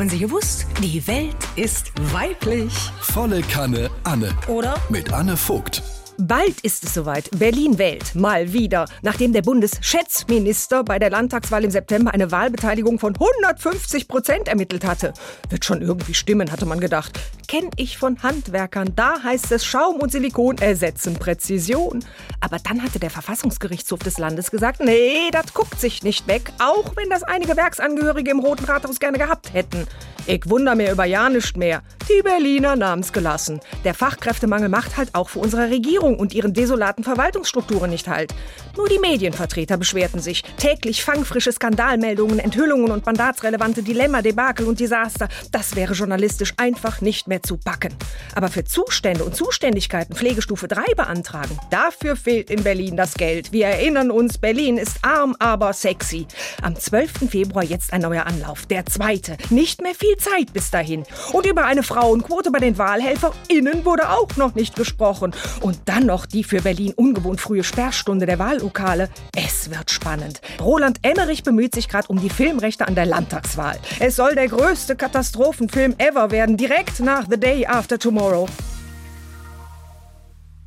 Haben Sie gewusst? Die Welt ist weiblich. Volle Kanne Anne. Oder? Mit Anne Vogt. Bald ist es soweit. Berlin wählt. Mal wieder. Nachdem der Bundesschätzminister bei der Landtagswahl im September eine Wahlbeteiligung von 150 Prozent ermittelt hatte. Wird schon irgendwie stimmen, hatte man gedacht. Kenn ich von Handwerkern. Da heißt es Schaum und Silikon ersetzen Präzision. Aber dann hatte der Verfassungsgerichtshof des Landes gesagt, nee, das guckt sich nicht weg. Auch wenn das einige Werksangehörige im Roten Rathaus gerne gehabt hätten. Ich wundere mir über ja nicht mehr. Die Berliner nahmen's gelassen. Der Fachkräftemangel macht halt auch für unsere Regierung und ihren desolaten Verwaltungsstrukturen nicht halt. Nur die Medienvertreter beschwerten sich. Täglich fangfrische Skandalmeldungen, Enthüllungen und mandatsrelevante Dilemma, Debakel und Desaster. Das wäre journalistisch einfach nicht mehr zu backen. Aber für Zustände und Zuständigkeiten Pflegestufe 3 beantragen, dafür fehlt in Berlin das Geld. Wir erinnern uns, Berlin ist arm, aber sexy. Am 12. Februar jetzt ein neuer Anlauf. Der zweite. Nicht mehr viel Zeit bis dahin. Und über eine Frauenquote bei den WahlhelferInnen wurde auch noch nicht gesprochen. Und dann noch die für Berlin ungewohnt frühe Sperrstunde der Wahllokale. Es wird spannend. Roland Emmerich bemüht sich gerade um die Filmrechte an der Landtagswahl. Es soll der größte Katastrophenfilm ever werden, direkt nach The Day After Tomorrow.